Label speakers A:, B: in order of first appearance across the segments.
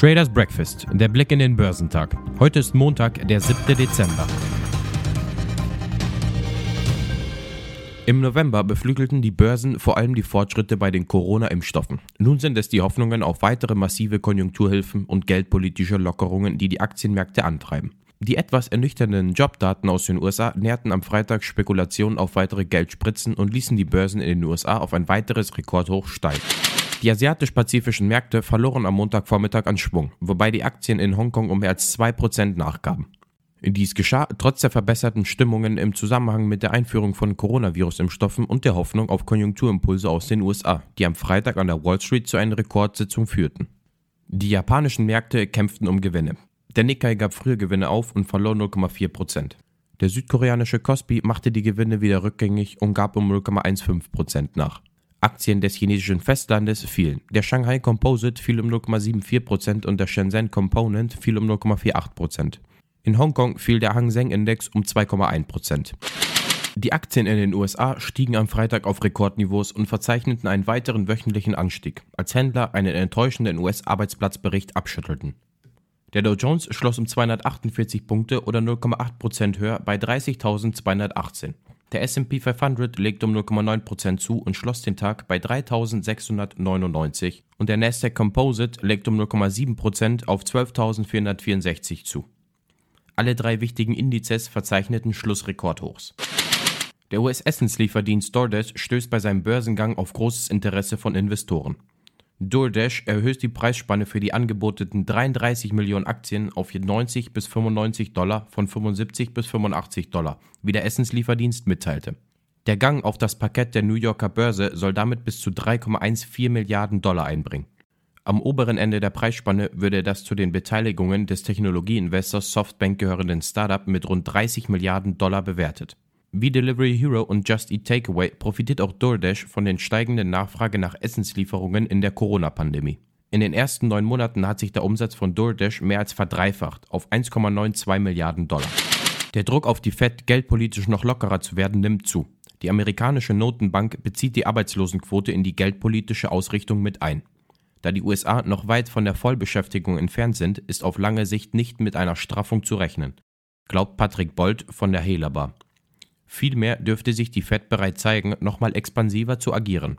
A: Traders Breakfast, der Blick in den Börsentag. Heute ist Montag, der 7. Dezember. Im November beflügelten die Börsen vor allem die Fortschritte bei den Corona-Impfstoffen. Nun sind es die Hoffnungen auf weitere massive Konjunkturhilfen und geldpolitische Lockerungen, die die Aktienmärkte antreiben. Die etwas ernüchternden Jobdaten aus den USA nährten am Freitag Spekulationen auf weitere Geldspritzen und ließen die Börsen in den USA auf ein weiteres Rekordhoch steigen. Die asiatisch-pazifischen Märkte verloren am Montagvormittag an Schwung, wobei die Aktien in Hongkong um mehr als 2% nachgaben. Dies geschah trotz der verbesserten Stimmungen im Zusammenhang mit der Einführung von Coronavirus-Impfstoffen und der Hoffnung auf Konjunkturimpulse aus den USA, die am Freitag an der Wall Street zu einer Rekordsitzung führten. Die japanischen Märkte kämpften um Gewinne. Der Nikkei gab frühe Gewinne auf und verlor 0,4%. Der südkoreanische Kospi machte die Gewinne wieder rückgängig und gab um 0,15% nach. Aktien des chinesischen Festlandes fielen. Der Shanghai Composite fiel um 0,74% und der Shenzhen Component fiel um 0,48%. In Hongkong fiel der Hang Seng Index um 2,1%. Die Aktien in den USA stiegen am Freitag auf Rekordniveaus und verzeichneten einen weiteren wöchentlichen Anstieg, als Händler einen enttäuschenden US-Arbeitsplatzbericht abschüttelten. Der Dow Jones schloss um 248 Punkte oder 0,8% höher bei 30.218. Der S&P 500 legte um 0,9% zu und schloss den Tag bei 3.699 und der Nasdaq Composite legte um 0,7% auf 12.464 zu. Alle drei wichtigen Indizes verzeichneten Schlussrekordhochs. Der US-Essenslieferdienst DoorDash stößt bei seinem Börsengang auf großes Interesse von Investoren. DoorDash erhöht die Preisspanne für die angebotenen 33 Millionen Aktien auf 90 bis 95 Dollar von 75 bis 85 Dollar, wie der Essenslieferdienst mitteilte. Der Gang auf das Parkett der New Yorker Börse soll damit bis zu 3,14 Milliarden Dollar einbringen. Am oberen Ende der Preisspanne würde das zu den Beteiligungen des Technologieinvestors Softbank gehörenden Startup mit rund 30 Milliarden Dollar bewertet. Wie Delivery Hero und Just Eat Takeaway profitiert auch DoorDash von den steigenden Nachfrage nach Essenslieferungen in der Corona-Pandemie. In den ersten neun Monaten hat sich der Umsatz von DoorDash mehr als verdreifacht auf 1,92 Milliarden Dollar. Der Druck auf die Fed, geldpolitisch noch lockerer zu werden, nimmt zu. Die amerikanische Notenbank bezieht die Arbeitslosenquote in die geldpolitische Ausrichtung mit ein. Da die USA noch weit von der Vollbeschäftigung entfernt sind, ist auf lange Sicht nicht mit einer Straffung zu rechnen, glaubt Patrick Bold von der Helabar. Vielmehr dürfte sich die Fed bereit zeigen, nochmal expansiver zu agieren.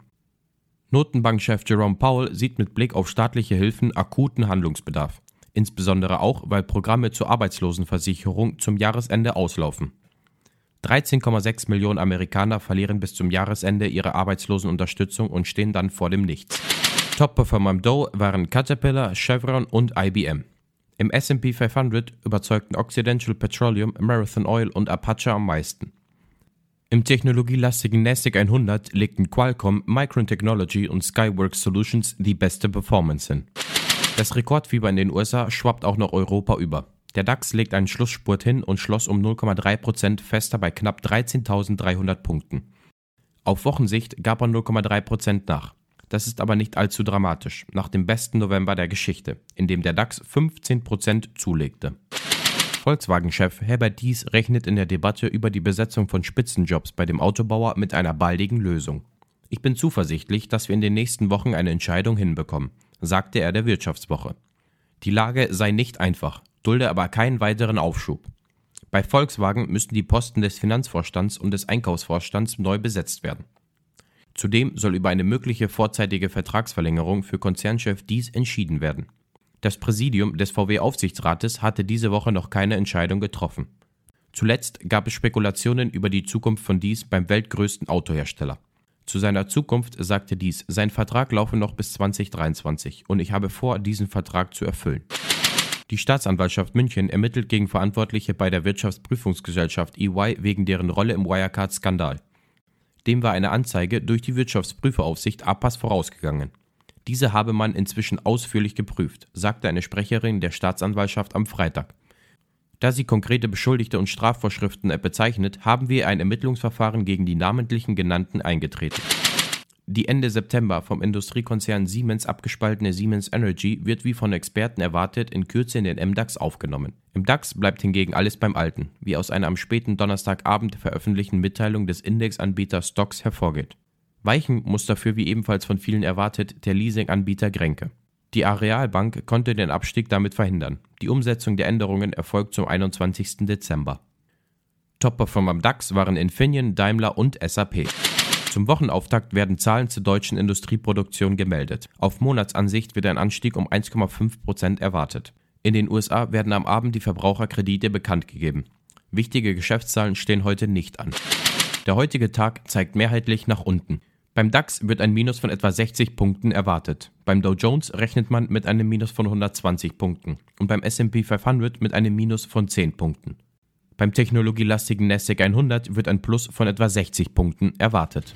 A: Notenbankchef Jerome Powell sieht mit Blick auf staatliche Hilfen akuten Handlungsbedarf, insbesondere auch, weil Programme zur Arbeitslosenversicherung zum Jahresende auslaufen. 13,6 Millionen Amerikaner verlieren bis zum Jahresende ihre Arbeitslosenunterstützung und stehen dann vor dem Nichts. Top-Performer im Dow waren Caterpillar, Chevron und IBM. Im SP 500 überzeugten Occidental Petroleum, Marathon Oil und Apache am meisten. Im technologielastigen NASDAQ 100 legten Qualcomm, Micron Technology und Skyworks Solutions die beste Performance hin. Das Rekordfieber in den USA schwappt auch nach Europa über. Der DAX legt einen Schlussspurt hin und schloss um 0,3% fester bei knapp 13.300 Punkten. Auf Wochensicht gab er 0,3% nach. Das ist aber nicht allzu dramatisch, nach dem besten November der Geschichte, in dem der DAX 15% zulegte. Volkswagen-Chef Herbert Dies rechnet in der Debatte über die Besetzung von Spitzenjobs bei dem Autobauer mit einer baldigen Lösung. Ich bin zuversichtlich, dass wir in den nächsten Wochen eine Entscheidung hinbekommen, sagte er der Wirtschaftswoche. Die Lage sei nicht einfach, dulde aber keinen weiteren Aufschub. Bei Volkswagen müssten die Posten des Finanzvorstands und des Einkaufsvorstands neu besetzt werden. Zudem soll über eine mögliche vorzeitige Vertragsverlängerung für Konzernchef Dies entschieden werden. Das Präsidium des VW-Aufsichtsrates hatte diese Woche noch keine Entscheidung getroffen. Zuletzt gab es Spekulationen über die Zukunft von Dies beim weltgrößten Autohersteller. Zu seiner Zukunft sagte Dies, sein Vertrag laufe noch bis 2023 und ich habe vor, diesen Vertrag zu erfüllen. Die Staatsanwaltschaft München ermittelt gegen Verantwortliche bei der Wirtschaftsprüfungsgesellschaft EY wegen deren Rolle im Wirecard-Skandal. Dem war eine Anzeige durch die Wirtschaftsprüferaufsicht APAS vorausgegangen. Diese habe man inzwischen ausführlich geprüft, sagte eine Sprecherin der Staatsanwaltschaft am Freitag. Da sie konkrete Beschuldigte und Strafvorschriften bezeichnet, haben wir ein Ermittlungsverfahren gegen die namentlichen Genannten eingetreten. Die Ende September vom Industriekonzern Siemens abgespaltene Siemens Energy wird wie von Experten erwartet in Kürze in den MDAX aufgenommen. Im DAX bleibt hingegen alles beim Alten, wie aus einer am späten Donnerstagabend veröffentlichten Mitteilung des Indexanbieters Stocks hervorgeht. Weichen muss dafür wie ebenfalls von vielen erwartet der Leasinganbieter Grenke. Die Arealbank konnte den Abstieg damit verhindern. Die Umsetzung der Änderungen erfolgt zum 21. Dezember. Top-Performer am DAX waren Infineon, Daimler und SAP. Zum Wochenauftakt werden Zahlen zur deutschen Industrieproduktion gemeldet. Auf Monatsansicht wird ein Anstieg um 1,5 Prozent erwartet. In den USA werden am Abend die Verbraucherkredite bekannt gegeben. Wichtige Geschäftszahlen stehen heute nicht an. Der heutige Tag zeigt mehrheitlich nach unten. Beim DAX wird ein Minus von etwa 60 Punkten erwartet. Beim Dow Jones rechnet man mit einem Minus von 120 Punkten und beim SP 500 mit einem Minus von 10 Punkten. Beim technologielastigen Nasdaq 100 wird ein Plus von etwa 60 Punkten erwartet.